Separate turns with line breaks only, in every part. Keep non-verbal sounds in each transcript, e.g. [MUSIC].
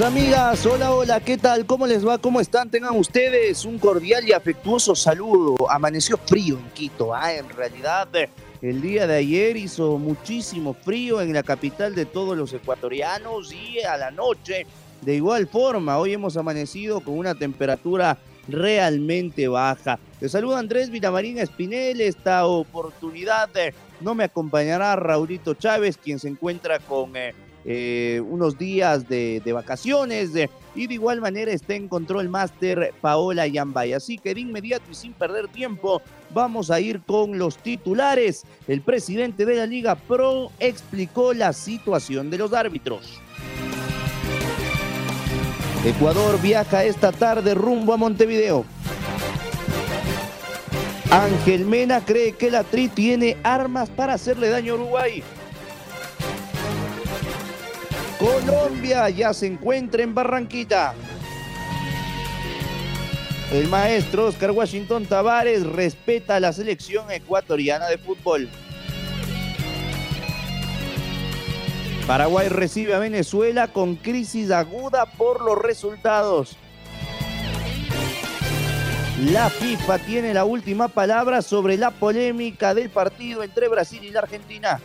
Amigas, hola, hola, ¿qué tal? ¿Cómo les va? ¿Cómo están? Tengan ustedes un cordial y afectuoso saludo. Amaneció frío en Quito, ¿ah? En realidad, el día de ayer hizo muchísimo frío en la capital de todos los ecuatorianos y a la noche, de igual forma, hoy hemos amanecido con una temperatura realmente baja. Les saluda Andrés Villamarín Espinel. Esta oportunidad no me acompañará Raulito Chávez, quien se encuentra con... Eh, eh, unos días de, vacaciones y de igual manera está en control máster Paola Yambay. Así que de inmediato y sin perder tiempo vamos a ir con los titulares. El presidente de la Liga Pro explicó la situación de los árbitros. Ecuador viaja esta tarde rumbo a Montevideo. Ángel Mena cree que la TRI tiene armas para hacerle daño a Uruguay. Colombia ya se encuentra en Barranquita. El maestro Oscar Washington Tavares respeta a la selección ecuatoriana de fútbol. Paraguay recibe a Venezuela con crisis aguda por los resultados. La FIFA tiene la última palabra sobre la polémica del partido entre Brasil y la Argentina.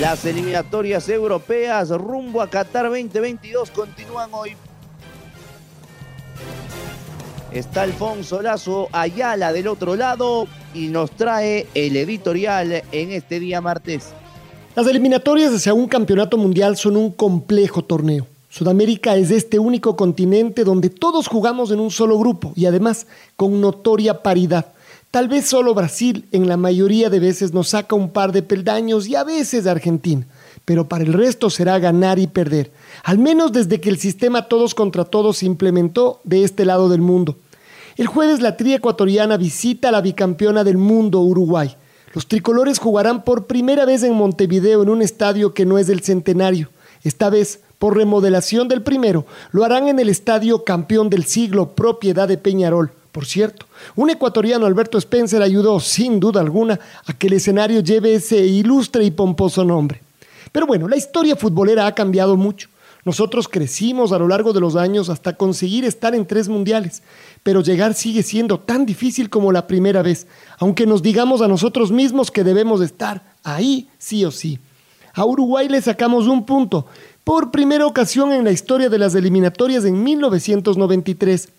Las eliminatorias europeas rumbo a Qatar 2022 continúan hoy. Está Alfonso Lazo Ayala del otro lado y nos trae el editorial en este día martes.
Las eliminatorias hacia un campeonato mundial son un complejo torneo. Sudamérica es este único continente donde todos jugamos en un solo grupo y además con notoria paridad. Tal vez solo Brasil en la mayoría de veces nos saca un par de peldaños y a veces Argentina, pero para el resto será ganar y perder, al menos desde que el sistema todos contra todos se implementó de este lado del mundo. El jueves la tri ecuatoriana visita a la bicampeona del mundo, Uruguay. Los tricolores jugarán por primera vez en Montevideo en un estadio que no es del centenario. Esta vez, por remodelación del primero, lo harán en el estadio campeón del siglo, propiedad de Peñarol. Por cierto, un ecuatoriano, Alberto Spencer, ayudó sin duda alguna a que el escenario lleve ese ilustre y pomposo nombre. Pero bueno, la historia futbolera ha cambiado mucho. Nosotros crecimos a lo largo de los años hasta conseguir estar en tres mundiales, pero llegar sigue siendo tan difícil como la primera vez, aunque nos digamos a nosotros mismos que debemos estar ahí sí o sí. A Uruguay le sacamos un punto, por primera ocasión en la historia de las eliminatorias en 1993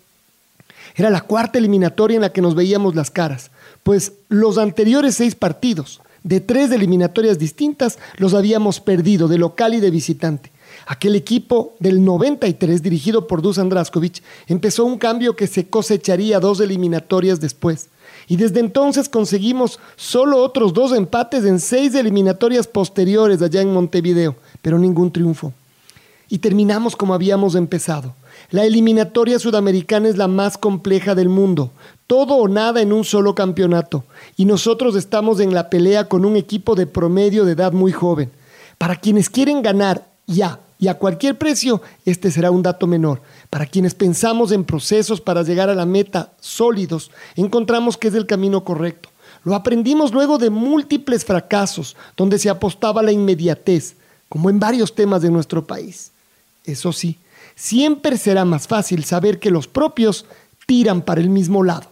era la cuarta eliminatoria en la que nos veíamos las caras, pues los anteriores seis partidos de tres eliminatorias distintas los habíamos perdido de local y de visitante. Aquel equipo del 93, dirigido por Dusan Draskovic, empezó un cambio que se cosecharía dos eliminatorias después. Y desde entonces conseguimos solo otros dos empates en seis eliminatorias posteriores allá en Montevideo, pero ningún triunfo. Y terminamos como habíamos empezado, la eliminatoria sudamericana es la más compleja del mundo, todo o nada en un solo campeonato, y nosotros estamos en la pelea con un equipo de promedio de edad muy joven. Para quienes quieren ganar ya y a cualquier precio, este será un dato menor. Para quienes pensamos en procesos para llegar a la meta sólidos, encontramos que es el camino correcto. Lo aprendimos luego de múltiples fracasos, donde se apostaba la inmediatez, como en varios temas de nuestro país. Eso sí, siempre será más fácil saber que los propios tiran para el mismo lado.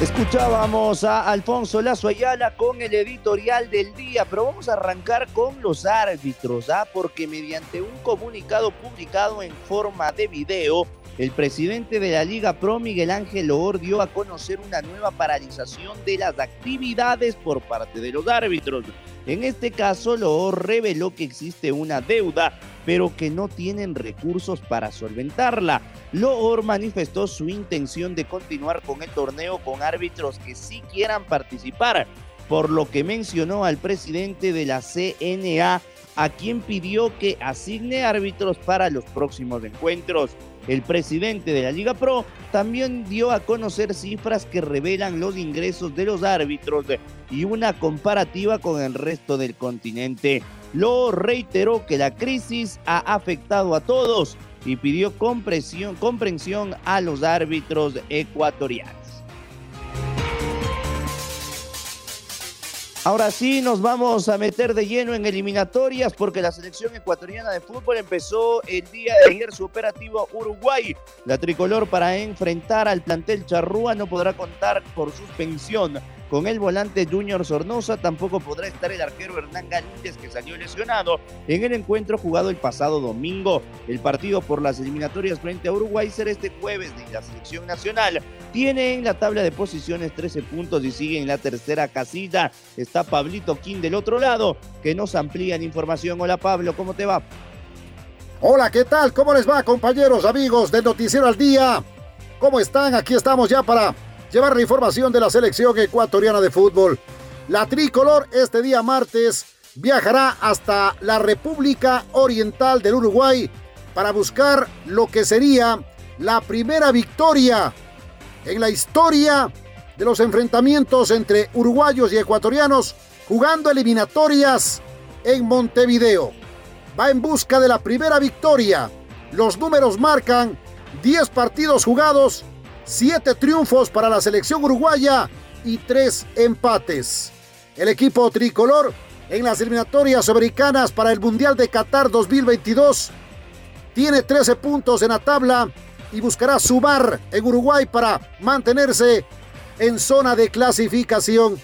Escuchábamos a Alfonso Lazo Ayala con el editorial del día, pero vamos a arrancar con los árbitros, ¿ah? porque mediante un comunicado publicado en forma de video, el presidente de la Liga Pro, Miguel Ángel Loor, dio a conocer una nueva paralización de las actividades por parte de los árbitros. En este caso, Loor reveló que existe una deuda, pero que no tienen recursos para solventarla. Loor manifestó su intención de continuar con el torneo con árbitros que sí quieran participar, por lo que mencionó al presidente de la CNA, a quien pidió que asigne árbitros para los próximos encuentros. El presidente de la Liga Pro también dio a conocer cifras que revelan los ingresos de los árbitros y una comparativa con el resto del continente. Lo reiteró que la crisis ha afectado a todos y pidió comprensión, comprensión a los árbitros ecuatorianos. Ahora sí, nos vamos a meter de lleno en eliminatorias porque la selección ecuatoriana de fútbol empezó el día de ayer su operativo Uruguay. La tricolor para enfrentar al plantel charrúa no podrá contar por suspensión con el volante Junior Sornosa tampoco podrá estar el arquero Hernán Galíndez que salió lesionado en el encuentro jugado el pasado domingo. El partido por las eliminatorias frente a Uruguay será este jueves de la selección nacional. Tiene en la tabla de posiciones 13 puntos y sigue en la tercera casilla. Está Pablito King del otro lado que nos amplía en información. Hola Pablo, ¿cómo te va?
Hola, ¿qué tal? ¿Cómo les va, compañeros, amigos del Noticiero al Día? ¿Cómo están? Aquí estamos ya para llevar la información de la selección ecuatoriana de fútbol. La tricolor este día martes viajará hasta la República Oriental del Uruguay para buscar lo que sería la primera victoria en la historia de los enfrentamientos entre uruguayos y ecuatorianos jugando eliminatorias en Montevideo. Va en busca de la primera victoria. Los números marcan 10 partidos jugados siete triunfos para la selección uruguaya y tres empates. El equipo tricolor en las eliminatorias americanas para el Mundial de Qatar 2022 tiene 13 puntos en la tabla y buscará sumar en Uruguay para mantenerse en zona de clasificación.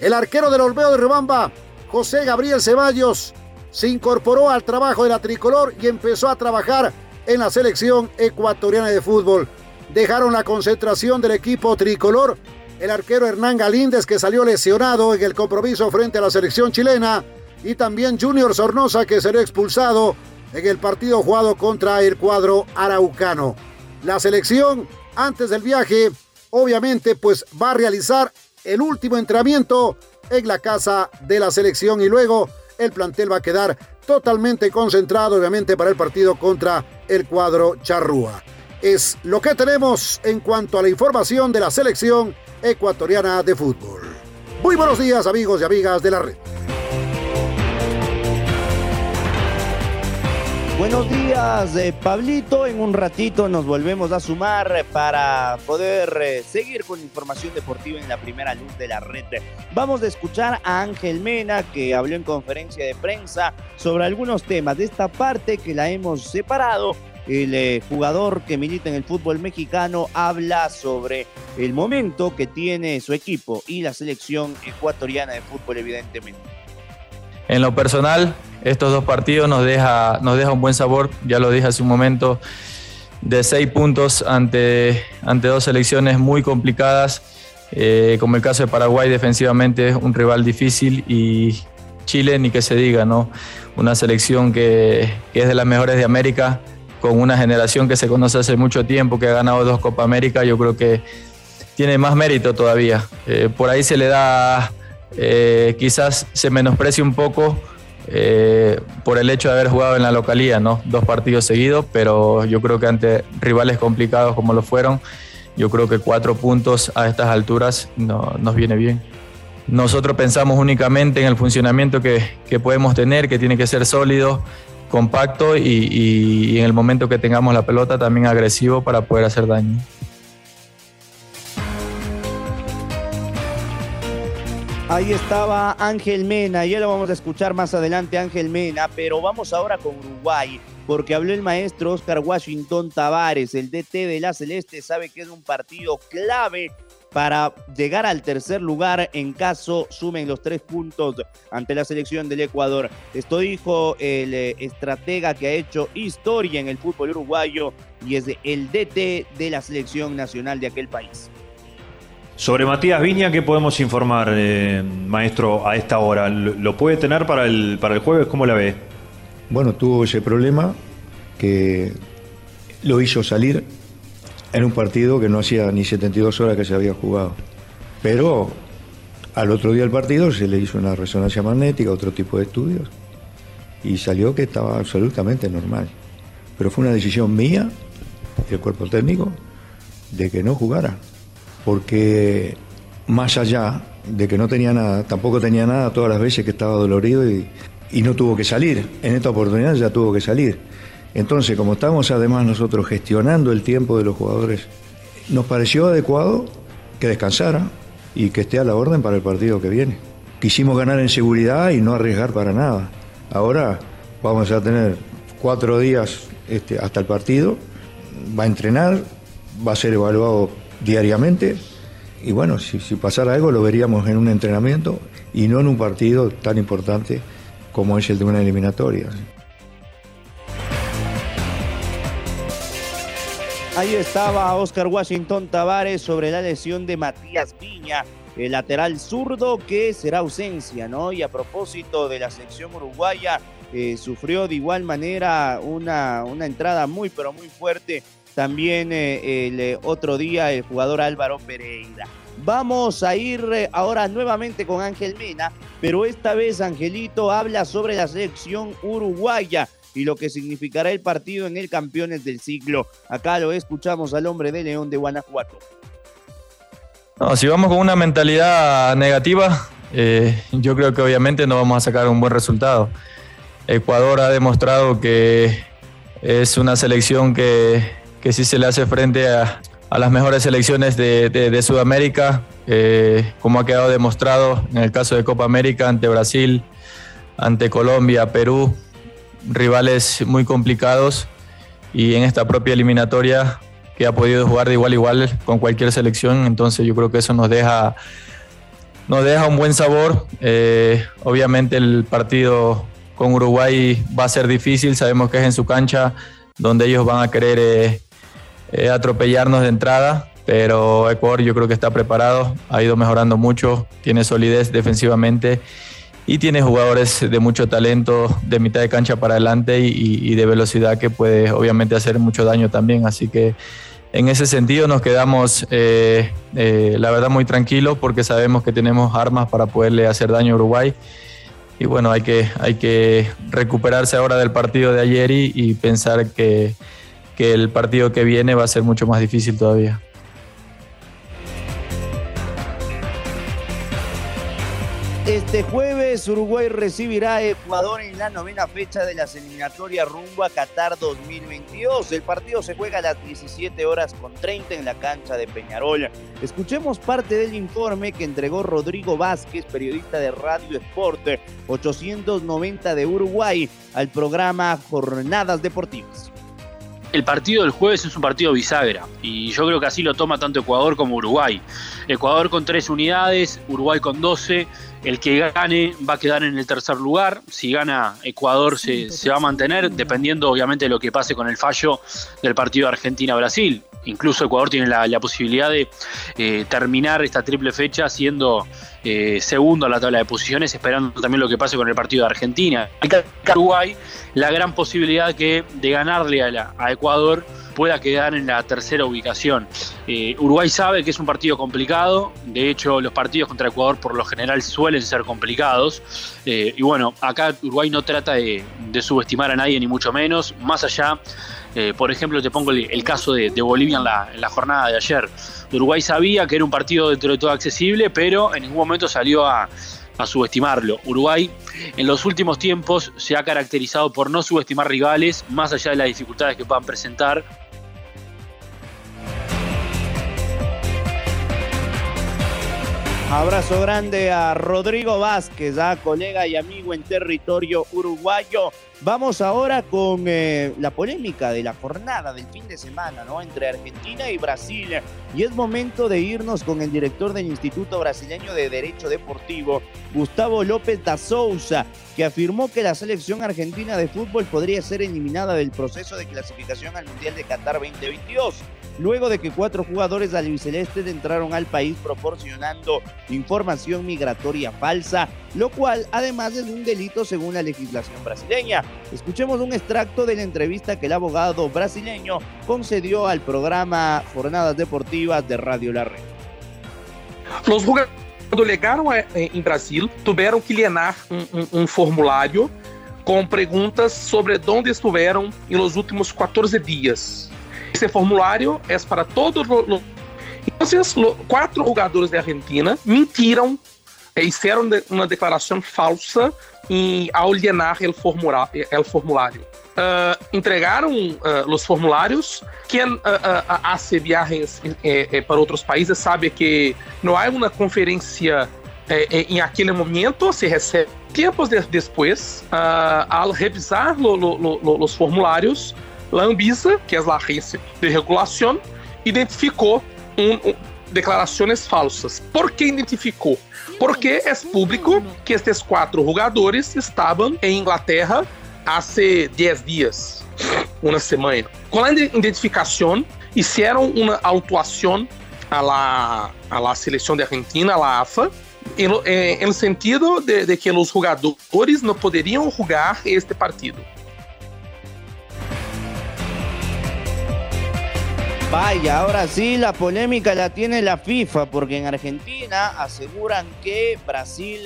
El arquero del Olveo de Rebamba, José Gabriel Ceballos, se incorporó al trabajo de la tricolor y empezó a trabajar en la selección ecuatoriana de fútbol dejaron la concentración del equipo tricolor. El arquero Hernán Galíndez que salió lesionado en el compromiso frente a la selección chilena y también Junior Sornosa que salió expulsado en el partido jugado contra el cuadro araucano. La selección antes del viaje obviamente pues va a realizar el último entrenamiento en la casa de la selección y luego el plantel va a quedar totalmente concentrado obviamente para el partido contra el cuadro charrúa es lo que tenemos en cuanto a la información de la selección ecuatoriana de fútbol. Muy buenos días amigos y amigas de la red.
Buenos días, eh, Pablito. En un ratito nos volvemos a sumar para poder eh, seguir con información deportiva en la primera luz de la red. Vamos a escuchar a Ángel Mena, que habló en conferencia de prensa sobre algunos temas de esta parte que la hemos separado el eh, jugador que milita en el fútbol mexicano habla sobre el momento que tiene su equipo y la selección ecuatoriana de fútbol, evidentemente.
En lo personal, estos dos partidos nos deja, nos deja un buen sabor, ya lo dije hace un momento, de seis puntos ante, ante dos selecciones muy complicadas, eh, como el caso de Paraguay defensivamente, un rival difícil y Chile ni que se diga, ¿no? Una selección que es de las mejores de América, con una generación que se conoce hace mucho tiempo, que ha ganado dos Copa América, yo creo que tiene más mérito todavía. Eh, por ahí se le da, eh, quizás se menosprecia un poco eh, por el hecho de haber jugado en la localía, ¿no? Dos partidos seguidos, pero yo creo que ante rivales complicados como lo fueron, yo creo que cuatro puntos a estas alturas no, nos viene bien. Nosotros pensamos únicamente en el funcionamiento que, que podemos tener, que tiene que ser sólido, compacto y, en el momento que tengamos la pelota también agresivo para poder hacer daño.
Ahí estaba Ángel Mena, ya lo vamos a escuchar más adelante Ángel Mena, pero vamos ahora con Uruguay, porque habló el maestro Oscar Washington Tavares, el DT de la Celeste, sabe que es un partido clave para llegar al tercer lugar en caso sumen los tres puntos ante la selección del Ecuador. Esto dijo el eh, estratega que ha hecho historia en el fútbol uruguayo y es el DT de la selección nacional de aquel país.
Sobre Matías Viña, ¿qué podemos informar, eh, maestro, a esta hora? ¿Lo puede tener para el, para el jueves? ¿Cómo la ve?
Bueno, tuvo ese problema que lo hizo salir en un partido que no hacía ni 72 horas que se había jugado. Pero al otro día del partido se le hizo una resonancia magnética, otro tipo de estudios, y salió que estaba absolutamente normal. Pero fue una decisión mía, del cuerpo técnico, de que no jugara. Porque más allá de que no tenía nada, tampoco tenía nada todas las veces que estaba dolorido y, y no tuvo que salir. En esta oportunidad ya tuvo que salir. Entonces, como estamos además nosotros gestionando el tiempo de los jugadores, nos pareció adecuado que descansara y que esté a la orden para el partido que viene. Quisimos ganar en seguridad y no arriesgar para nada. Ahora vamos a tener cuatro días este, hasta el partido, va a entrenar, va a ser evaluado diariamente y bueno, si, si pasara algo lo veríamos en un entrenamiento y no en un partido tan importante como es el de una eliminatoria.
Ahí estaba Oscar Washington Tavares sobre la lesión de Matías Viña, el lateral zurdo que será ausencia, ¿no? Y a propósito de la selección uruguaya, eh, sufrió de igual manera una, una entrada muy, pero muy fuerte también eh, el eh, otro día el jugador Álvaro Pereira. Vamos a ir ahora nuevamente con Ángel Mena, pero esta vez Angelito habla sobre la selección uruguaya y lo que significará el partido en el Campeones del Siglo. Acá lo escuchamos al hombre de León de Guanajuato.
Si vamos con una mentalidad negativa, eh, yo creo que obviamente no vamos a sacar un buen resultado. Ecuador ha demostrado que es una selección que, que sí se le hace frente a, a las mejores selecciones de, de, Sudamérica, eh, como ha quedado demostrado en el caso de Copa América ante Brasil, ante Colombia, Perú, rivales muy complicados y en esta propia eliminatoria que ha podido jugar de igual a igual con cualquier selección, entonces yo creo que eso nos deja, nos deja un buen sabor. Eh, obviamente el partido con Uruguay va a ser difícil, sabemos que es en su cancha donde ellos van a querer eh, eh, atropellarnos de entrada, pero Ecuador yo creo que está preparado, ha ido mejorando mucho, tiene solidez defensivamente y tiene jugadores de mucho talento de mitad de cancha para adelante y, de velocidad que puede obviamente hacer mucho daño también. Así que en ese sentido nos quedamos, eh, eh, la verdad, muy tranquilos porque sabemos que tenemos armas para poderle hacer daño a Uruguay. Y bueno, hay que, hay que recuperarse ahora del partido de ayer y, pensar que, que el partido que viene va a ser mucho más difícil todavía.
Este jueves Uruguay recibirá a Ecuador en la novena fecha de las eliminatorias rumbo a Qatar 2022. El partido se juega a las 17 horas con 30 en la cancha de Peñarol. Escuchemos parte del informe que entregó Rodrigo Vázquez, periodista de Radio Sport 890 de Uruguay, al programa Jornadas Deportivas
el partido del jueves es un partido bisagra y yo creo que así lo toma tanto Ecuador como Uruguay. Ecuador con tres unidades, Uruguay con 12. El que gane va a quedar en el tercer lugar. Si gana Ecuador se, va a mantener, dependiendo obviamente de lo que pase con el fallo del partido Argentina-Brasil. Incluso Ecuador tiene la, posibilidad de eh, terminar esta triple fecha siendo eh, segundo a la tabla de posiciones, esperando también lo que pase con el partido de Argentina. Uruguay, la gran posibilidad que de ganarle a, Ecuador pueda quedar en la tercera ubicación. Eh, Uruguay sabe que es un partido complicado, de hecho los partidos contra Ecuador por lo general suelen ser complicados, eh, y bueno, acá Uruguay no trata de, subestimar a nadie ni mucho menos, más allá, eh, por ejemplo, te pongo el, caso de, Bolivia en la, en la, jornada de ayer. Uruguay sabía que era un partido dentro de todo accesible, pero en ningún momento salió a, a subestimarlo. Uruguay en los últimos tiempos se ha caracterizado por no subestimar rivales, más allá de las dificultades que puedan presentar.
Abrazo grande a Rodrigo Vázquez, colega y amigo en territorio uruguayo. Vamos ahora con eh, la polémica de la jornada del fin de semana, ¿no? Entre Argentina y Brasil. Y es momento de irnos con el director del Instituto Brasileño de Derecho Deportivo, Gustavo López da Souza, que afirmó que la selección argentina de fútbol podría ser eliminada del proceso de clasificación al Mundial de Qatar 2022 luego de que cuatro jugadores albicelestes entraron al país proporcionando información migratoria falsa, lo cual además es un delito según la legislación brasileña. Escuchemos un extracto de la entrevista que el abogado brasileño concedió al programa Jornadas Deportivas de Radio La Red.
Los jugadores quando chegaram em Brasil, tiveram que llenar um, um, um formulário com perguntas sobre onde estiveram nos últimos 14 dias. Esse formulário é para todos os. Então, quatro jogadores da Argentina mentiram e fizeram uma declaração falsa em, ao llenar o formulário. Uh, entregaram uh, os formulários. Quem uh, hace viagens para outros países sabe que não há uma conferência em aquele momento, se recebe. Tempos de, depois, ao revisar os formulários, a Anvisa, que é a agência de regulação, identificou um, um, declarações falsas. Por que identificou? Porque é público que estes quatro jogadores estavam em Inglaterra há 10 dias, uma semana. Com a identificação, fizeram uma autuação a la, a la seleção de Argentina, a la AFA, em, em sentido de, de que os jogadores não poderiam jogar este partido.
Vaya, ahora sí la polémica la tiene la FIFA, porque en Argentina aseguran que Brasil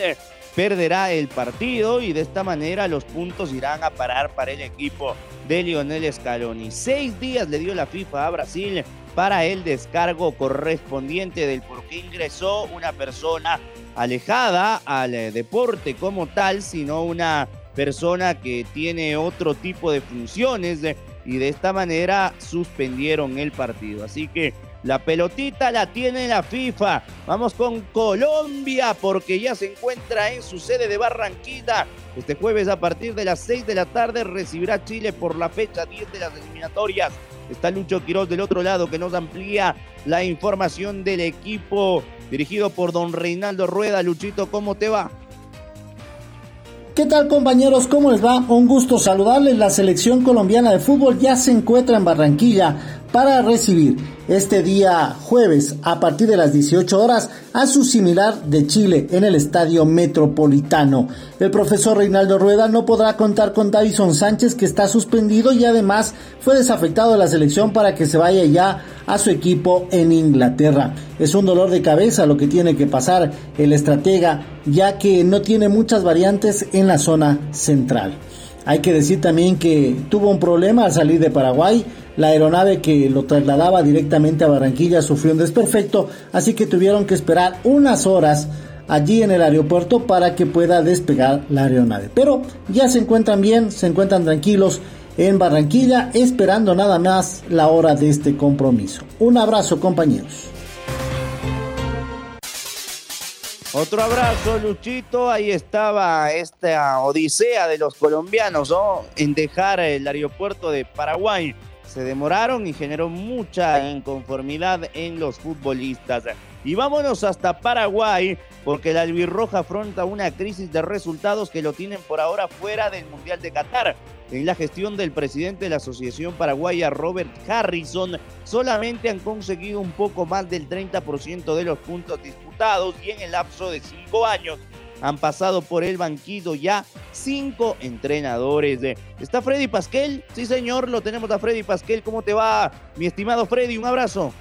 perderá el partido y de esta manera los puntos irán a parar para el equipo de Lionel Scaloni. Seis días le dio la FIFA a Brasil para el descargo correspondiente del por qué ingresó una persona alejada al deporte como tal, sino una persona que tiene otro tipo de funciones y de esta manera suspendieron el partido. Así que la pelotita la tiene la FIFA. Vamos con Colombia porque ya se encuentra en su sede de Barranquilla. Este jueves a partir de las 6 de la tarde recibirá Chile por la fecha 10 de las eliminatorias. Está Lucho Quiroz del otro lado que nos amplía la información del equipo dirigido por don Reinaldo Rueda. Luchito, ¿cómo te va?
¿Qué tal compañeros? ¿Cómo les va? Un gusto saludarles. La selección colombiana de fútbol ya se encuentra en Barranquilla para recibir este día jueves a partir de las 18 horas a su similar de Chile en el Estadio Metropolitano. El profesor Reinaldo Rueda no podrá contar con Davison Sánchez que está suspendido y además fue desafectado de la selección para que se vaya ya a su equipo en Inglaterra. Es un dolor de cabeza lo que tiene que pasar el estratega ya que no tiene muchas variantes en la zona central. Hay que decir también que tuvo un problema al salir de Paraguay la aeronave que lo trasladaba directamente a Barranquilla sufrió un desperfecto, así que tuvieron que esperar unas horas allí en el aeropuerto para que pueda despegar la aeronave. Pero ya se encuentran bien, se encuentran tranquilos en Barranquilla, esperando nada más la hora de este compromiso. Un abrazo compañeros.
Otro abrazo, Luchito. Ahí estaba esta odisea de los colombianos en dejar el aeropuerto de Paraguay se demoraron y generó mucha inconformidad en los futbolistas. Y vámonos hasta Paraguay, porque la albirroja afronta una crisis de resultados que lo tienen por ahora fuera del Mundial de Qatar. En la gestión del presidente de la Asociación Paraguaya, Robert Harrison, solamente han conseguido un poco más del 30% de los puntos disputados y en el lapso de cinco años han pasado por el banquillo ya cinco entrenadores. ¿Está Freddy Pasquel? Sí, señor, lo tenemos a Freddy Pasquel. ¿Cómo te va, mi estimado Freddy? Un abrazo.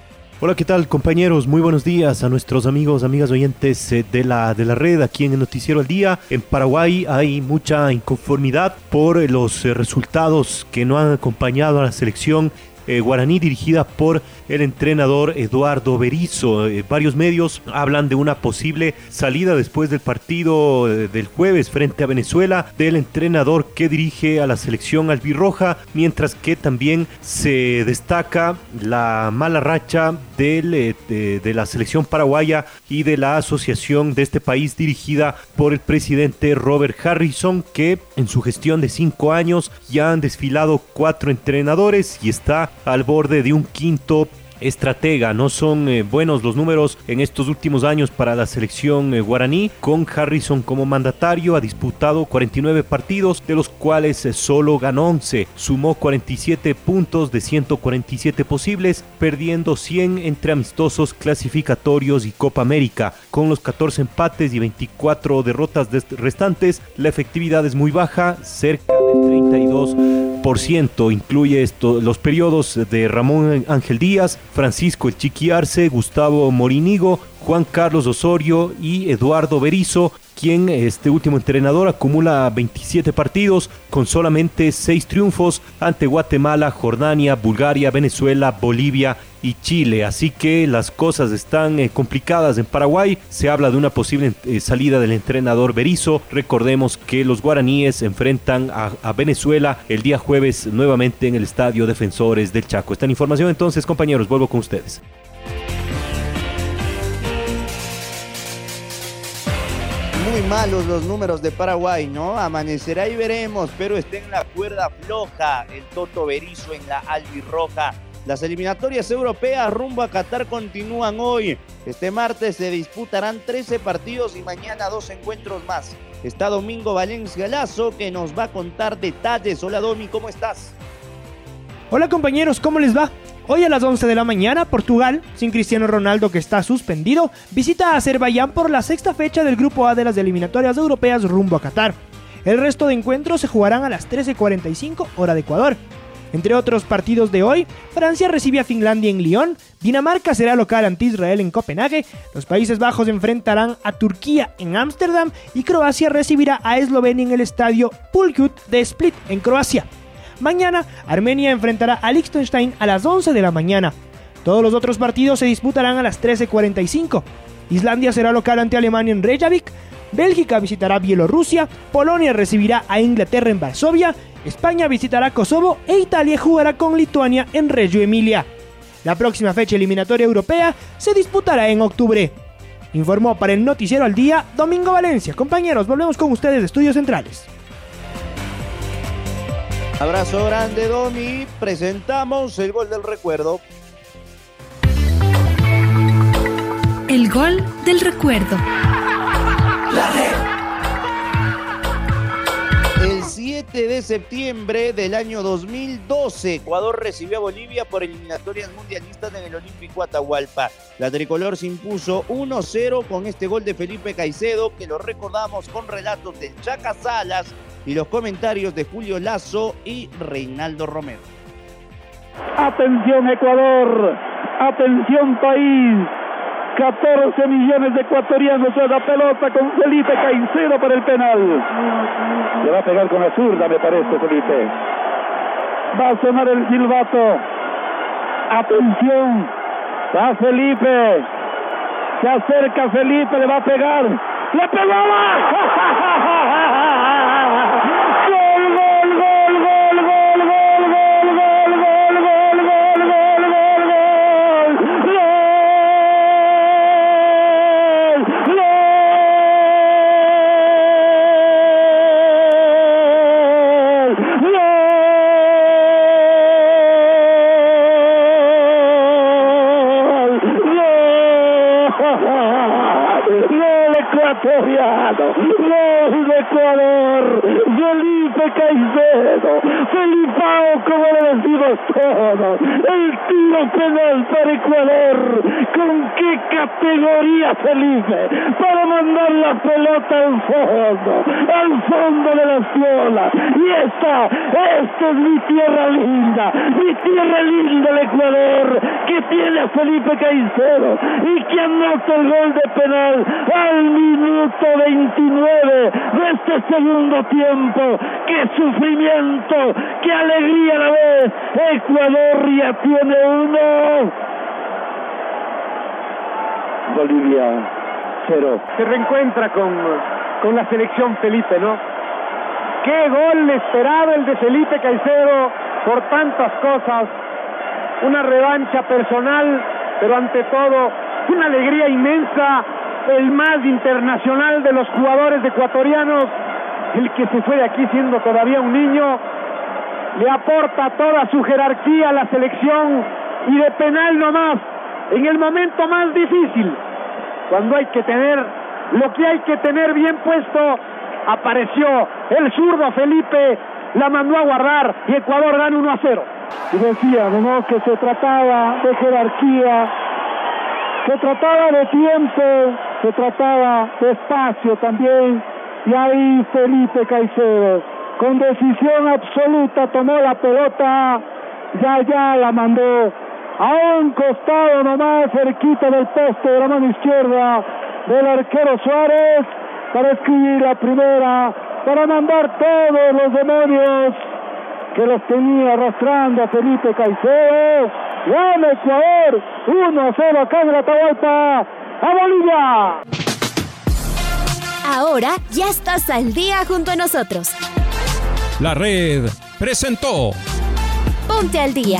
Hola, ¿qué tal compañeros? Muy buenos días a nuestros amigos, amigas oyentes eh, de la, de la red aquí en el Noticiero al Día. En Paraguay hay mucha inconformidad por los eh, resultados que no han acompañado a la selección eh, guaraní dirigida por el entrenador Eduardo Berizo. Eh, varios medios hablan de una posible salida después del partido eh, del jueves frente a Venezuela del entrenador que dirige a la selección albirroja, mientras que también se destaca la mala racha del, de, de la selección paraguaya y de la asociación de este país dirigida por el presidente Robert Harrison, que en su gestión de cinco años ya han desfilado cuatro entrenadores y está al borde de un quinto estratega. No son eh, buenos los números en estos últimos años para la selección eh, guaraní. Con Harrison como mandatario ha disputado 49 partidos, de los cuales eh, solo ganó 11. Sumó 47 puntos de 147 posibles, perdiendo 100 entre amistosos clasificatorios y Copa América. Con los 14 empates y 24 derrotas restantes, la efectividad es muy baja, cerca 32%. Incluye esto, los periodos de Ramón Ángel Díaz, Francisco El Chiquiarce, Gustavo Morinigo, Juan Carlos Osorio y Eduardo Berizo, quien este último entrenador acumula 27 partidos con solamente 6 triunfos ante Guatemala, Jordania, Bulgaria, Venezuela, Bolivia y Chile. Así que las cosas están eh, complicadas en Paraguay. Se habla de una posible eh, salida del entrenador Berizo. Recordemos que los guaraníes enfrentan a, a, Venezuela el día jueves nuevamente en el Estadio Defensores del Chaco. Esta información entonces, compañeros, vuelvo con ustedes.
Muy malos los números de Paraguay, ¿no? Amanecerá y veremos, pero está en la cuerda floja el Toto Berizo en la albirroja. Las eliminatorias europeas rumbo a Qatar continúan hoy. Este martes se disputarán 13 partidos y mañana dos encuentros más. Está Domingo Valencia Lazo que nos va a contar detalles. Hola Domi, ¿cómo estás?
Hola compañeros, ¿cómo les va? Hoy a las 11 de la mañana, Portugal, sin Cristiano Ronaldo que está suspendido, visita a Azerbaiyán por la sexta fecha del Grupo A de las eliminatorias europeas rumbo a Qatar. El resto de encuentros se jugarán a las 13.45 hora de Ecuador. Entre otros partidos de hoy, Francia recibe a Finlandia en Lyon, Dinamarca será local ante Israel en Copenhague, los Países Bajos enfrentarán a Turquía en Ámsterdam y Croacia recibirá a Eslovenia en el estadio Pulkut de Split en Croacia. Mañana, Armenia enfrentará a Liechtenstein a las 11 de la mañana. Todos los otros partidos se disputarán a las 13.45. Islandia será local ante Alemania en Reykjavik, Bélgica visitará Bielorrusia, Polonia recibirá a Inglaterra en Varsovia, España visitará Kosovo e Italia jugará con Lituania en Reggio Emilia. La próxima fecha eliminatoria europea se disputará en octubre. Informó para el Noticiero al Día Domingo Valencia. Compañeros, volvemos con ustedes de Estudios Centrales.
Abrazo grande, Domi. Presentamos el gol del recuerdo.
El gol del recuerdo.
El 7 de septiembre del año 2012, Ecuador recibió a Bolivia por eliminatorias mundialistas en el Olímpico Atahualpa. La tricolor se impuso 1-0 con este gol de Felipe Caicedo, que lo recordamos con relatos de Chaca Salas y los comentarios de Julio Lazo y Reinaldo Romero.
Atención Ecuador, atención país. 14 millones de ecuatorianos a la pelota con Felipe Caicedo para el penal. Le va a pegar con la zurda, me parece, Felipe. Va a sonar el silbato. Atención. Va Felipe. Se acerca Felipe, le va a pegar. ¡Le pegó! [LAUGHS] Felipe, para mandar la pelota al fondo, al fondo de la escuela, y esta, esta es mi tierra linda, mi tierra linda el Ecuador, que tiene a Felipe Caicedo, y que anota el gol de penal al Minuto 29 de este segundo tiempo. ¡Qué sufrimiento! ¡Qué alegría a la vez! Ecuador ya tiene uno. Bolivia, cero.
Se reencuentra con, con la selección Felipe, ¿no? Qué gol esperado el de Felipe Caicedo por tantas cosas. Una revancha personal, pero ante todo una alegría inmensa. El más internacional de los jugadores ecuatorianos, el que se fue de aquí siendo todavía un niño, le aporta toda su jerarquía a la selección y de penal nomás, en el momento más difícil, cuando hay que tener lo que hay que tener bien puesto, apareció el zurdo Felipe, la mandó a guardar y Ecuador gana 1 a 0.
Y decía, ¿no? Que se trataba de jerarquía, se trataba de tiempo, se trataba de espacio también. Y ahí Felipe Caicedo, con decisión absoluta, tomó la pelota, ya ya la mandó a un costado nomás, cerquita del poste de la mano izquierda del arquero Suárez, para escribir la primera, para mandar todos los demonios que los tenía arrastrando a Felipe Caicedo. Gana Ecuador 1 a 0 acá en la Atahualpa a Bolivia.
Ahora ya estás al día junto a nosotros.
La red presentó
Ponte al día.